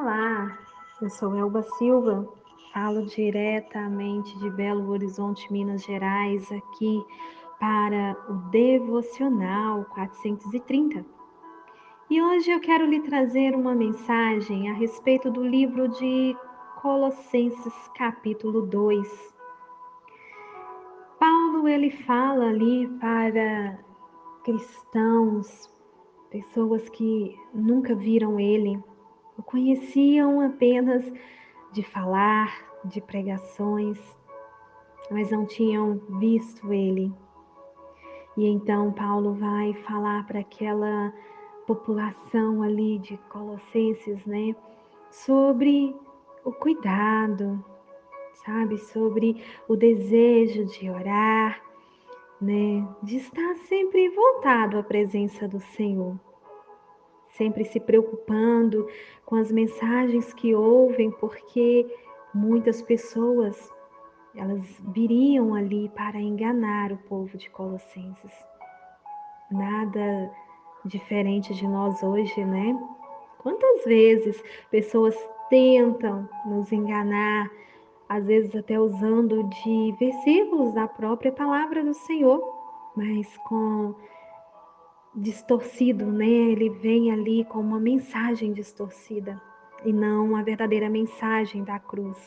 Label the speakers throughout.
Speaker 1: Olá, eu sou Elba Silva, falo diretamente de Belo Horizonte, Minas Gerais, aqui para o Devocional 430. E hoje eu quero lhe trazer uma mensagem a respeito do livro de Colossenses, capítulo 2. Paulo ele fala ali para cristãos, pessoas que nunca viram ele, o conheciam apenas de falar, de pregações, mas não tinham visto ele. E então Paulo vai falar para aquela população ali de Colossenses, né, sobre o cuidado, sabe, sobre o desejo de orar, né, de estar sempre voltado à presença do Senhor sempre se preocupando com as mensagens que ouvem, porque muitas pessoas elas viriam ali para enganar o povo de Colossenses. Nada diferente de nós hoje, né? Quantas vezes pessoas tentam nos enganar, às vezes até usando de versículos da própria palavra do Senhor, mas com distorcido, né? Ele vem ali com uma mensagem distorcida e não a verdadeira mensagem da cruz.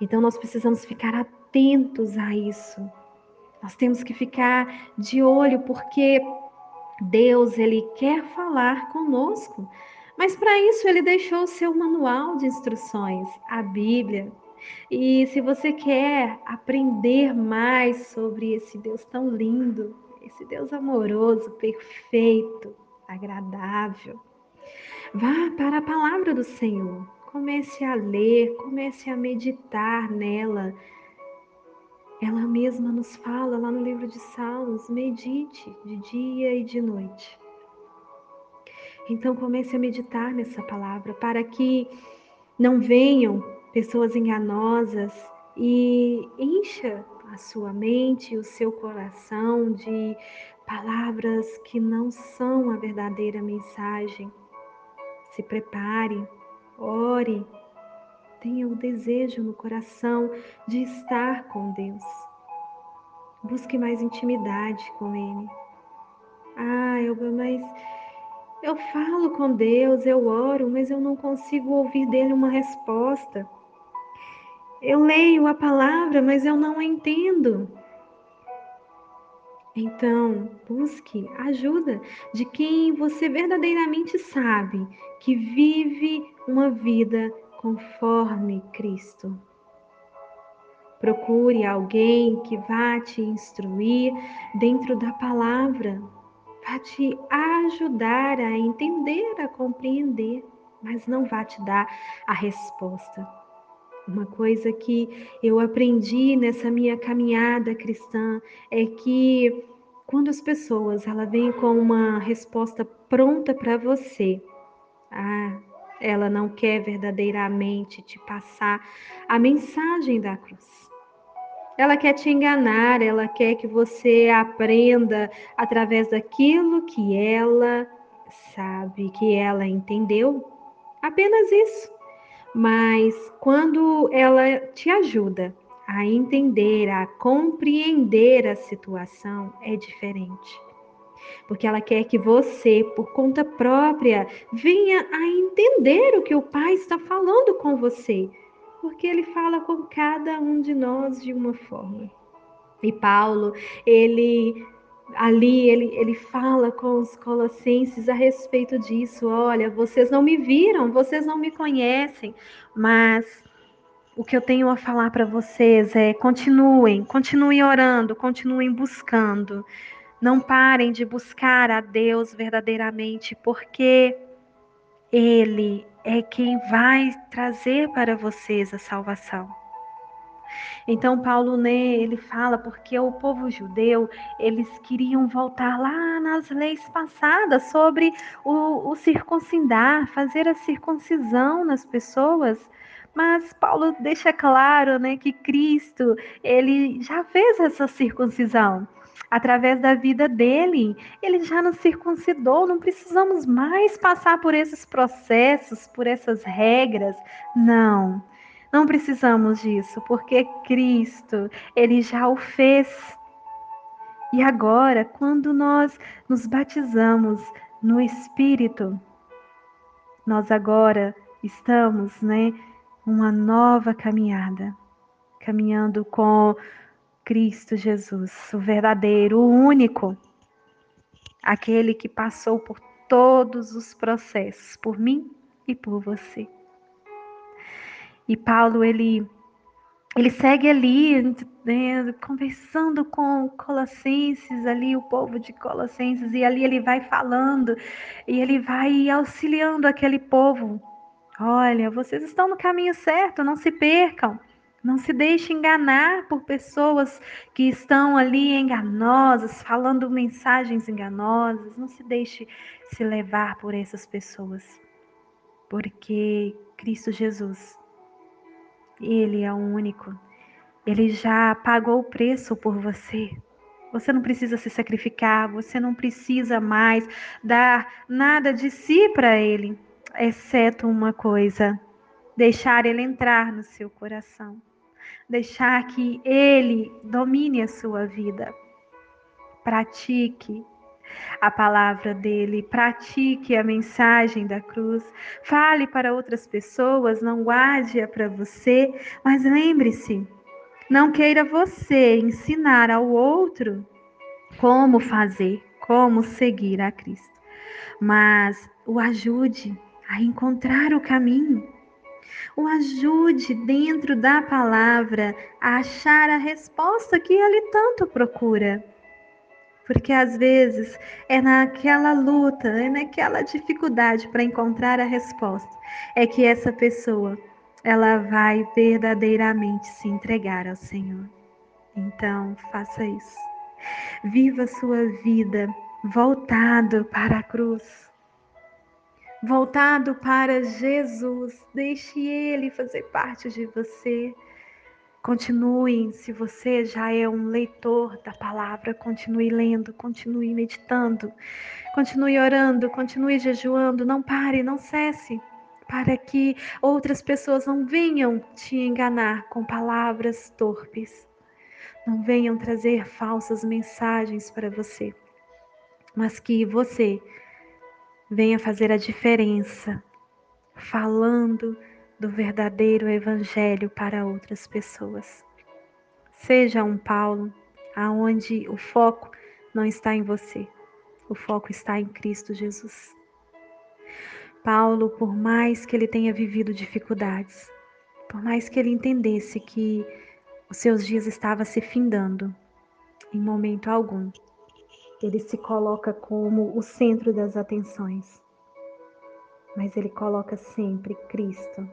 Speaker 1: Então nós precisamos ficar atentos a isso. Nós temos que ficar de olho porque Deus ele quer falar conosco, mas para isso ele deixou o seu manual de instruções, a Bíblia. E se você quer aprender mais sobre esse Deus tão lindo, esse Deus amoroso, perfeito, agradável. Vá para a palavra do Senhor. Comece a ler, comece a meditar nela. Ela mesma nos fala lá no livro de Salmos: medite de dia e de noite. Então comece a meditar nessa palavra para que não venham pessoas enganosas e encha a sua mente, o seu coração de palavras que não são a verdadeira mensagem. Se prepare, ore, tenha o desejo no coração de estar com Deus. Busque mais intimidade com Ele. Ah, Elba, mas eu falo com Deus, eu oro, mas eu não consigo ouvir dele uma resposta. Eu leio a palavra, mas eu não a entendo. Então, busque ajuda de quem você verdadeiramente sabe que vive uma vida conforme Cristo. Procure alguém que vá te instruir dentro da palavra, vá te ajudar a entender, a compreender, mas não vá te dar a resposta. Uma coisa que eu aprendi nessa minha caminhada cristã é que quando as pessoas ela vêm com uma resposta pronta para você, ah, ela não quer verdadeiramente te passar a mensagem da cruz. Ela quer te enganar, ela quer que você aprenda através daquilo que ela sabe, que ela entendeu. Apenas isso. Mas quando ela te ajuda a entender, a compreender a situação, é diferente. Porque ela quer que você, por conta própria, venha a entender o que o Pai está falando com você. Porque ele fala com cada um de nós de uma forma. E Paulo, ele ali ele, ele fala com os colossenses a respeito disso. Olha, vocês não me viram, vocês não me conhecem, mas o que eu tenho a falar para vocês é continuem, continuem orando, continuem buscando. Não parem de buscar a Deus verdadeiramente, porque Ele é quem vai trazer para vocês a salvação. Então Paulo né, ele fala porque o povo judeu eles queriam voltar lá nas leis passadas sobre o, o circuncidar, fazer a circuncisão nas pessoas. Mas Paulo deixa claro, né, que Cristo ele já fez essa circuncisão. através da vida dele. Ele já nos circuncidou, não precisamos mais passar por esses processos, por essas regras. Não. Não precisamos disso, porque Cristo, ele já o fez. E agora, quando nós nos batizamos no Espírito, nós agora estamos, né, uma nova caminhada, caminhando com Cristo Jesus, o verdadeiro, o único, aquele que passou por todos os processos, por mim e por você. E Paulo, ele, ele segue ali, né, conversando com Colossenses, ali, o povo de Colossenses, e ali ele vai falando, e ele vai auxiliando aquele povo. Olha, vocês estão no caminho certo, não se percam. Não se deixe enganar por pessoas que estão ali enganosas, falando mensagens enganosas. Não se deixe se levar por essas pessoas. Porque Cristo Jesus, Ele é o único. Ele já pagou o preço por você. Você não precisa se sacrificar, você não precisa mais dar nada de si para Ele, exceto uma coisa: deixar Ele entrar no seu coração deixar que Ele domine a sua vida. Pratique a palavra dele, pratique a mensagem da cruz, fale para outras pessoas, não guarde-a para você, mas lembre-se, não queira você ensinar ao outro como fazer, como seguir a Cristo, mas o ajude a encontrar o caminho o ajude dentro da palavra a achar a resposta que ele tanto procura. Porque às vezes é naquela luta, é naquela dificuldade para encontrar a resposta, é que essa pessoa ela vai verdadeiramente se entregar ao Senhor. Então, faça isso. Viva sua vida voltado para a cruz voltado para Jesus. Deixe Ele fazer parte de você. Continue, se você já é um leitor da palavra, continue lendo, continue meditando, continue orando, continue jejuando, não pare, não cesse, para que outras pessoas não venham te enganar com palavras torpes, não venham trazer falsas mensagens para você, mas que você venha fazer a diferença, falando do verdadeiro evangelho para outras pessoas. Seja um Paulo, aonde o foco não está em você, o foco está em Cristo Jesus. Paulo, por mais que ele tenha vivido dificuldades, por mais que ele entendesse que os seus dias estavam se findando, em momento algum, ele se coloca como o centro das atenções. Mas ele coloca sempre Cristo,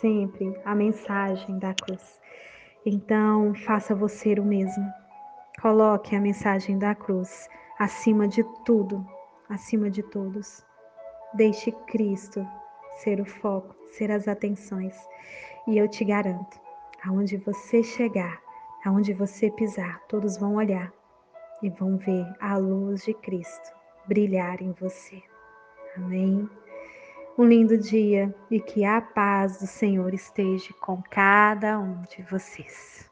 Speaker 1: sempre a mensagem da cruz. Então, faça você o mesmo. Coloque a mensagem da cruz acima de tudo, acima de todos. Deixe Cristo ser o foco, ser as atenções. E eu te garanto, aonde você chegar, aonde você pisar, todos vão olhar e vão ver a luz de Cristo brilhar em você. Amém? Um lindo dia e que a paz do Senhor esteja com cada um de vocês.